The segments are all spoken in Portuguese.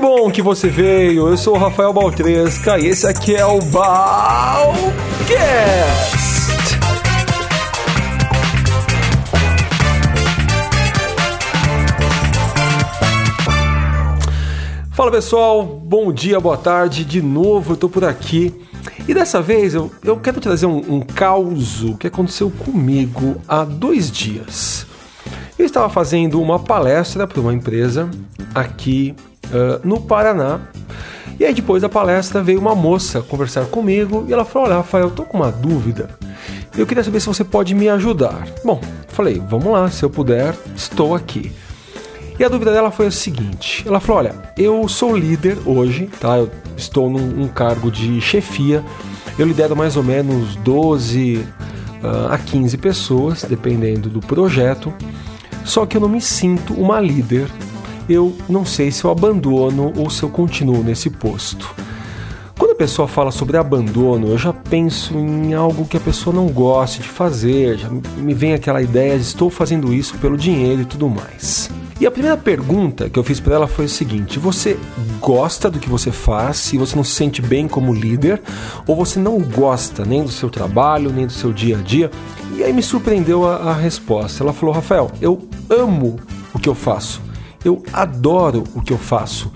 bom que você veio. Eu sou o Rafael Baltresca e esse aqui é o Balcast. Fala pessoal, bom dia, boa tarde. De novo eu tô por aqui. E dessa vez eu, eu quero trazer um, um caos que aconteceu comigo há dois dias. Eu estava fazendo uma palestra para uma empresa aqui uh, no Paraná. E aí depois da palestra veio uma moça conversar comigo e ela falou: Olha, Rafael, eu tô com uma dúvida. Eu queria saber se você pode me ajudar. Bom, falei, vamos lá, se eu puder, estou aqui. E a dúvida dela foi a seguinte: ela falou, olha, eu sou líder hoje, tá? Eu estou num, num cargo de chefia, eu lidero mais ou menos 12 uh, a 15 pessoas, dependendo do projeto, só que eu não me sinto uma líder eu não sei se eu abandono ou se eu continuo nesse posto. Quando a pessoa fala sobre abandono, eu já penso em algo que a pessoa não gosta de fazer, já me vem aquela ideia de estou fazendo isso pelo dinheiro e tudo mais. E a primeira pergunta que eu fiz para ela foi o seguinte: você gosta do que você faz e você não se sente bem como líder, ou você não gosta nem do seu trabalho, nem do seu dia a dia? E aí me surpreendeu a, a resposta. Ela falou: Rafael, eu amo o que eu faço. Eu adoro o que eu faço,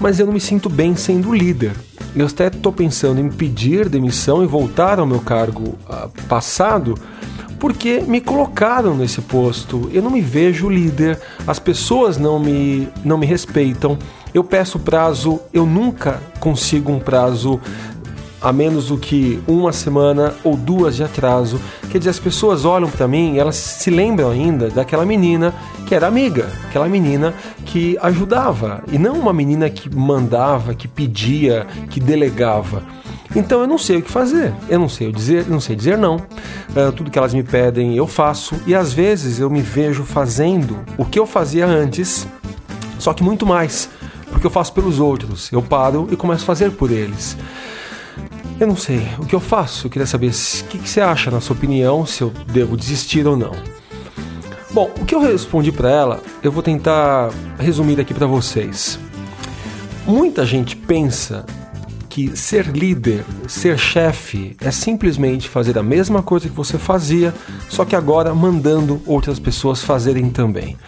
mas eu não me sinto bem sendo líder. Eu até estou pensando em pedir demissão e voltar ao meu cargo uh, passado porque me colocaram nesse posto. Eu não me vejo líder, as pessoas não me, não me respeitam. Eu peço prazo, eu nunca consigo um prazo a menos do que uma semana ou duas de atraso. Quer dizer, as pessoas olham para mim, elas se lembram ainda daquela menina que era amiga, aquela menina que ajudava e não uma menina que mandava, que pedia, que delegava. Então eu não sei o que fazer, eu não sei dizer, não sei dizer não. Uh, tudo que elas me pedem eu faço e às vezes eu me vejo fazendo o que eu fazia antes, só que muito mais, porque eu faço pelos outros. Eu paro e começo a fazer por eles. Eu não sei o que eu faço. Eu queria saber o que, que, você acha, na sua opinião, se eu devo desistir ou não. Bom, o que eu respondi para ela, eu vou tentar resumir aqui para vocês. Muita gente pensa que ser líder, ser chefe, é simplesmente fazer a mesma coisa que você fazia, só que agora mandando outras pessoas fazerem também.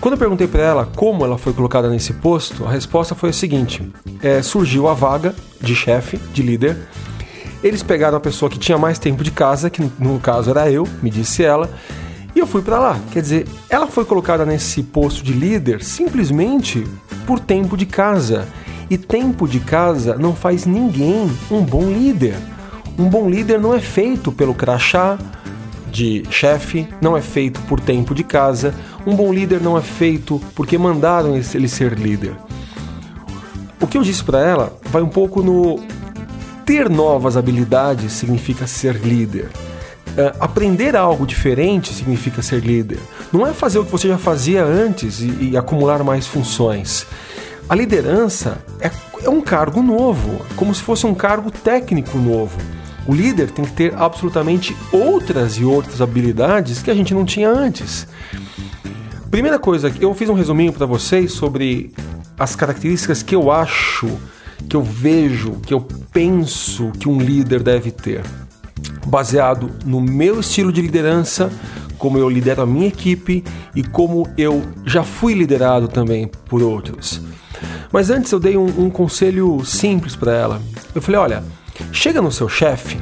Quando eu perguntei para ela como ela foi colocada nesse posto, a resposta foi a seguinte: é, surgiu a vaga de chefe, de líder. Eles pegaram a pessoa que tinha mais tempo de casa, que no caso era eu, me disse ela, e eu fui para lá. Quer dizer, ela foi colocada nesse posto de líder simplesmente por tempo de casa. E tempo de casa não faz ninguém um bom líder. Um bom líder não é feito pelo crachá, de chefe não é feito por tempo de casa, um bom líder não é feito porque mandaram ele ser líder. O que eu disse para ela vai um pouco no ter novas habilidades significa ser líder. Uh, aprender algo diferente significa ser líder. Não é fazer o que você já fazia antes e, e acumular mais funções. A liderança é, é um cargo novo, como se fosse um cargo técnico novo. O líder tem que ter absolutamente outras e outras habilidades que a gente não tinha antes. Primeira coisa, eu fiz um resuminho para vocês sobre as características que eu acho, que eu vejo, que eu penso que um líder deve ter. Baseado no meu estilo de liderança, como eu lidero a minha equipe e como eu já fui liderado também por outros. Mas antes eu dei um, um conselho simples para ela. Eu falei: olha, Chega no seu chefe,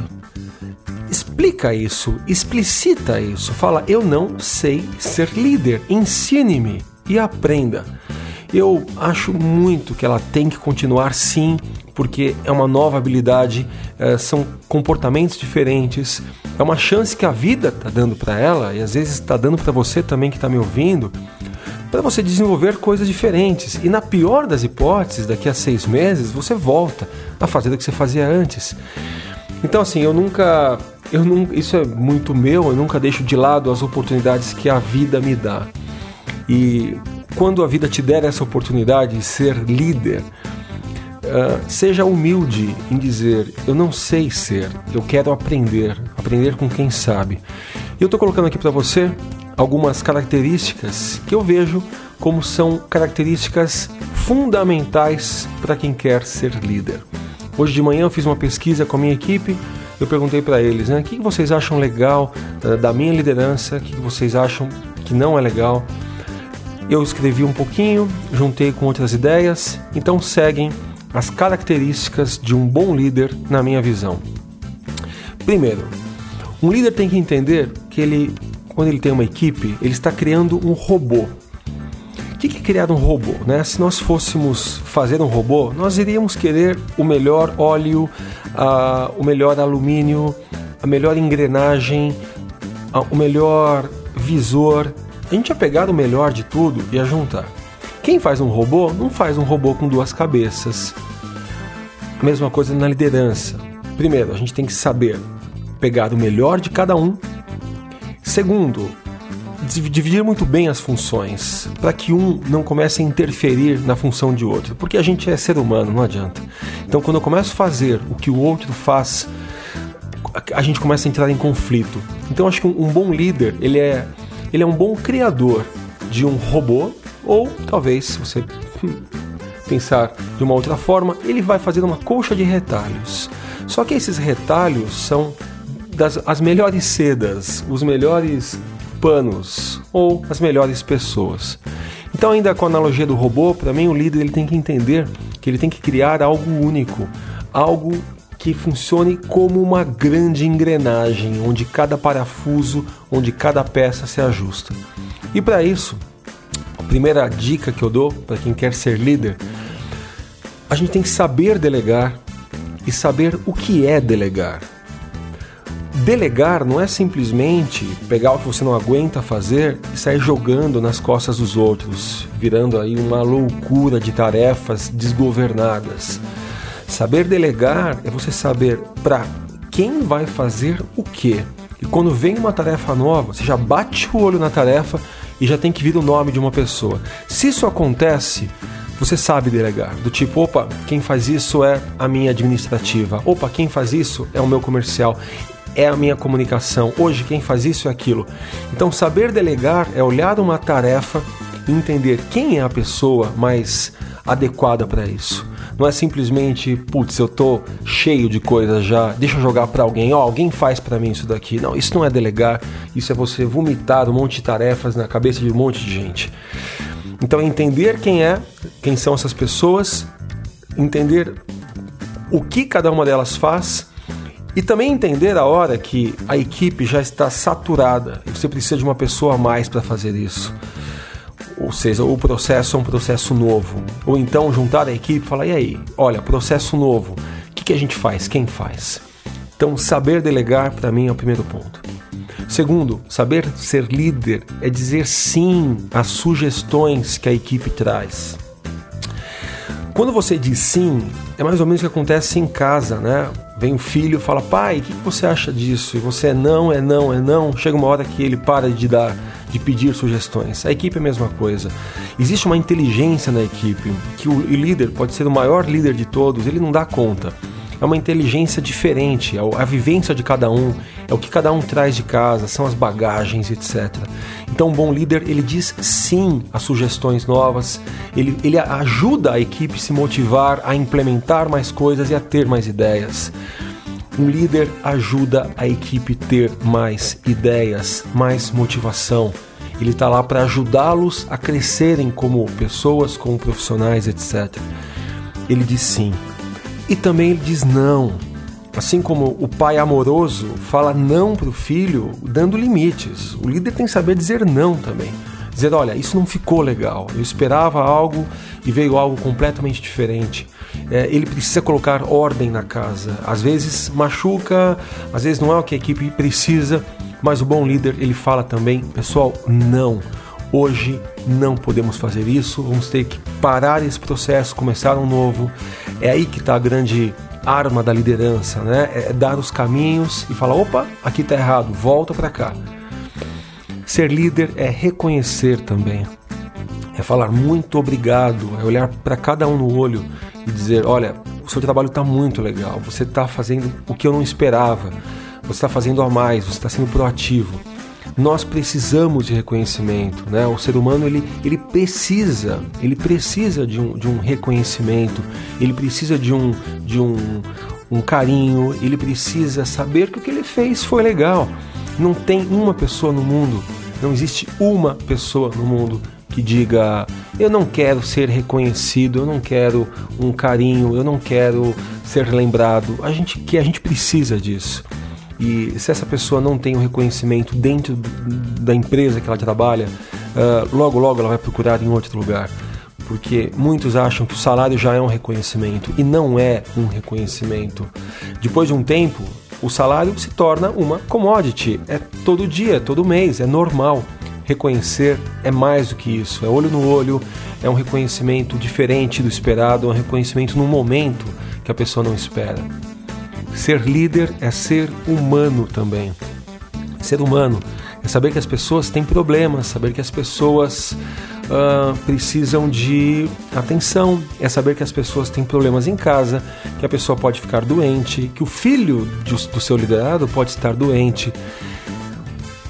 explica isso, explicita isso, fala: Eu não sei ser líder, ensine-me e aprenda. Eu acho muito que ela tem que continuar sim, porque é uma nova habilidade, é, são comportamentos diferentes, é uma chance que a vida está dando para ela e às vezes está dando para você também que está me ouvindo, para você desenvolver coisas diferentes. E na pior das hipóteses, daqui a seis meses, você volta a fazer o que você fazia antes. Então, assim, eu nunca. Eu nunca isso é muito meu, eu nunca deixo de lado as oportunidades que a vida me dá. E quando a vida te der essa oportunidade de ser líder, uh, seja humilde em dizer: Eu não sei ser, eu quero aprender, aprender com quem sabe. Eu estou colocando aqui para você algumas características que eu vejo como são características fundamentais para quem quer ser líder. Hoje de manhã eu fiz uma pesquisa com a minha equipe. Eu perguntei para eles, né, o que vocês acham legal uh, da minha liderança, o que vocês acham que não é legal. Eu escrevi um pouquinho, juntei com outras ideias, então seguem as características de um bom líder na minha visão. Primeiro, um líder tem que entender que ele, quando ele tem uma equipe, ele está criando um robô. O que é criar um robô? Né? Se nós fôssemos fazer um robô, nós iríamos querer o melhor óleo, uh, o melhor alumínio, a melhor engrenagem, uh, o melhor visor. A gente ia pegar o melhor de tudo e ia juntar. Quem faz um robô não faz um robô com duas cabeças. A mesma coisa na liderança. Primeiro, a gente tem que saber pegar o melhor de cada um. Segundo, dividir muito bem as funções, para que um não comece a interferir na função de outro, porque a gente é ser humano, não adianta. Então, quando eu começo a fazer o que o outro faz, a gente começa a entrar em conflito. Então, acho que um, bom líder, ele é, ele é um bom criador de um robô ou talvez, se você hum, pensar de uma outra forma, ele vai fazer uma colcha de retalhos. Só que esses retalhos são das as melhores sedas, os melhores panos ou as melhores pessoas. Então, ainda com a analogia do robô, para mim o líder ele tem que entender que ele tem que criar algo único, algo que funcione como uma grande engrenagem, onde cada parafuso, onde cada peça se ajusta. E para isso, primeira dica que eu dou para quem quer ser líder, a gente tem que saber delegar e saber o que é delegar. Delegar não é simplesmente pegar o que você não aguenta fazer e sair jogando nas costas dos outros, virando aí uma loucura de tarefas desgovernadas. Saber delegar é você saber para quem vai fazer o quê. E quando vem uma tarefa nova, você já bate o olho na tarefa e já tem que vir o nome de uma pessoa. Se isso acontece, você sabe delegar. Do tipo, opa, quem faz isso é a minha administrativa. Opa, quem faz isso é o meu comercial. É a minha comunicação. Hoje quem faz isso é aquilo. Então, saber delegar é olhar uma tarefa e entender quem é a pessoa mais adequada para isso. Não é simplesmente, putz, eu tô cheio de coisas já, deixa eu jogar para alguém, ó, oh, alguém faz para mim isso daqui. Não, isso não é delegar, isso é você vomitar um monte de tarefas na cabeça de um monte de gente. Então, entender quem é, quem são essas pessoas, entender o que cada uma delas faz e também entender a hora que a equipe já está saturada e você precisa de uma pessoa a mais para fazer isso. Ou seja, o processo é um processo novo. Ou então juntar a equipe e falar: e aí, olha, processo novo, o que, que a gente faz? Quem faz? Então, saber delegar para mim é o primeiro ponto. Segundo, saber ser líder é dizer sim às sugestões que a equipe traz. Quando você diz sim, é mais ou menos o que acontece em casa, né? Vem o filho fala, pai, o que você acha disso? E você é não, é não, é não. Chega uma hora que ele para de dar de pedir sugestões. A equipe é a mesma coisa. Existe uma inteligência na equipe que o líder pode ser o maior líder de todos, ele não dá conta. É uma inteligência diferente, é a vivência de cada um, é o que cada um traz de casa, são as bagagens, etc. Então, um bom líder, ele diz sim a sugestões novas, ele, ele ajuda a equipe se motivar a implementar mais coisas e a ter mais ideias. Um líder ajuda a equipe ter mais ideias, mais motivação. Ele está lá para ajudá-los a crescerem como pessoas, como profissionais, etc. Ele diz sim. E também ele diz não. Assim como o pai amoroso fala não para o filho, dando limites. O líder tem que saber dizer não também. Dizer, olha, isso não ficou legal. Eu esperava algo e veio algo completamente diferente é, ele precisa colocar ordem na casa. Às vezes machuca, às vezes não é o que a equipe precisa, mas o bom líder ele fala também, pessoal, não. Hoje não podemos fazer isso, vamos ter que parar esse processo, começar um novo. É aí que está a grande arma da liderança, né? É dar os caminhos e falar: opa, aqui está errado, volta para cá. Ser líder é reconhecer também, é falar muito obrigado, é olhar para cada um no olho e dizer: olha, o seu trabalho está muito legal, você está fazendo o que eu não esperava, você está fazendo a mais, você está sendo proativo. Nós precisamos de reconhecimento, né? O ser humano ele, ele precisa, ele precisa de um, de um reconhecimento, ele precisa de um, de um, um carinho, ele precisa saber que o que ele fez foi legal. Não tem uma pessoa no mundo, não existe uma pessoa no mundo que diga eu não quero ser reconhecido, eu não quero um carinho, eu não quero ser lembrado. A gente que a gente precisa disso. E se essa pessoa não tem o um reconhecimento dentro da empresa que ela trabalha, uh, logo logo ela vai procurar em outro lugar. Porque muitos acham que o salário já é um reconhecimento e não é um reconhecimento. Depois de um tempo, o salário se torna uma commodity. É todo dia, todo mês, é normal. Reconhecer é mais do que isso, é olho no olho, é um reconhecimento diferente do esperado, é um reconhecimento no momento que a pessoa não espera. Ser líder é ser humano também. Ser humano é saber que as pessoas têm problemas, saber que as pessoas uh, precisam de atenção, é saber que as pessoas têm problemas em casa, que a pessoa pode ficar doente, que o filho do seu liderado pode estar doente.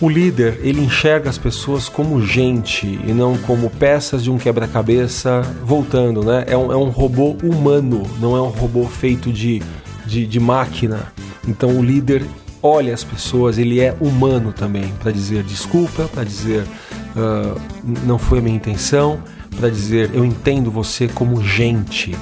O líder, ele enxerga as pessoas como gente e não como peças de um quebra-cabeça voltando, né? É um, é um robô humano, não é um robô feito de de, de máquina. Então o líder olha as pessoas, ele é humano também, para dizer desculpa, para dizer uh, não foi a minha intenção, para dizer eu entendo você como gente.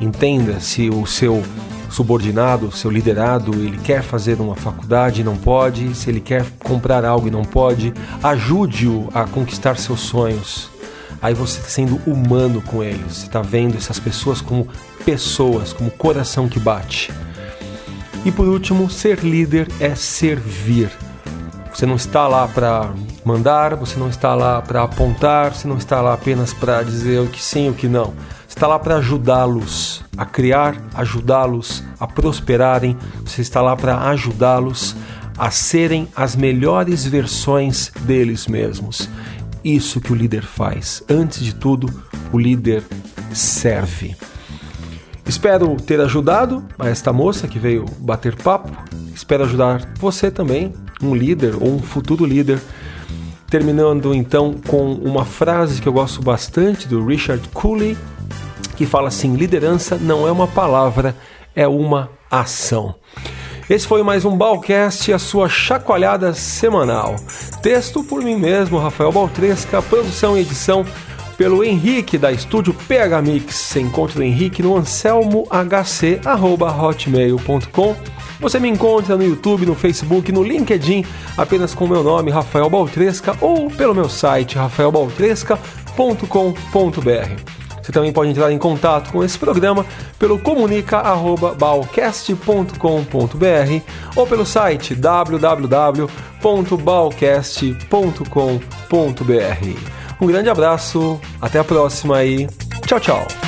Entenda se o seu subordinado, seu liderado, ele quer fazer uma faculdade e não pode, se ele quer comprar algo e não pode, ajude-o a conquistar seus sonhos. Aí você está sendo humano com eles, você está vendo essas pessoas como pessoas, como coração que bate. E por último, ser líder é servir. Você não está lá para mandar, você não está lá para apontar, você não está lá apenas para dizer o que sim o que não. Você está lá para ajudá-los a criar, ajudá-los a prosperarem, você está lá para ajudá-los a serem as melhores versões deles mesmos. Isso que o líder faz. Antes de tudo, o líder serve. Espero ter ajudado a esta moça que veio bater papo. Espero ajudar você também, um líder ou um futuro líder. Terminando então com uma frase que eu gosto bastante do Richard Cooley, que fala assim: liderança não é uma palavra, é uma ação. Esse foi mais um Balcast, a sua chacoalhada semanal. Texto por mim mesmo, Rafael Baltresca, produção e edição pelo Henrique da Estúdio PH Mix. Você encontra o Henrique no anselmohc.hotmail.com. Você me encontra no YouTube, no Facebook, no LinkedIn, apenas com meu nome, Rafael Baltresca, ou pelo meu site, rafaelbaltresca.com.br. Você também pode entrar em contato com esse programa pelo comunica@balcast.com.br ou pelo site www.balcast.com.br. Um grande abraço, até a próxima e tchau, tchau.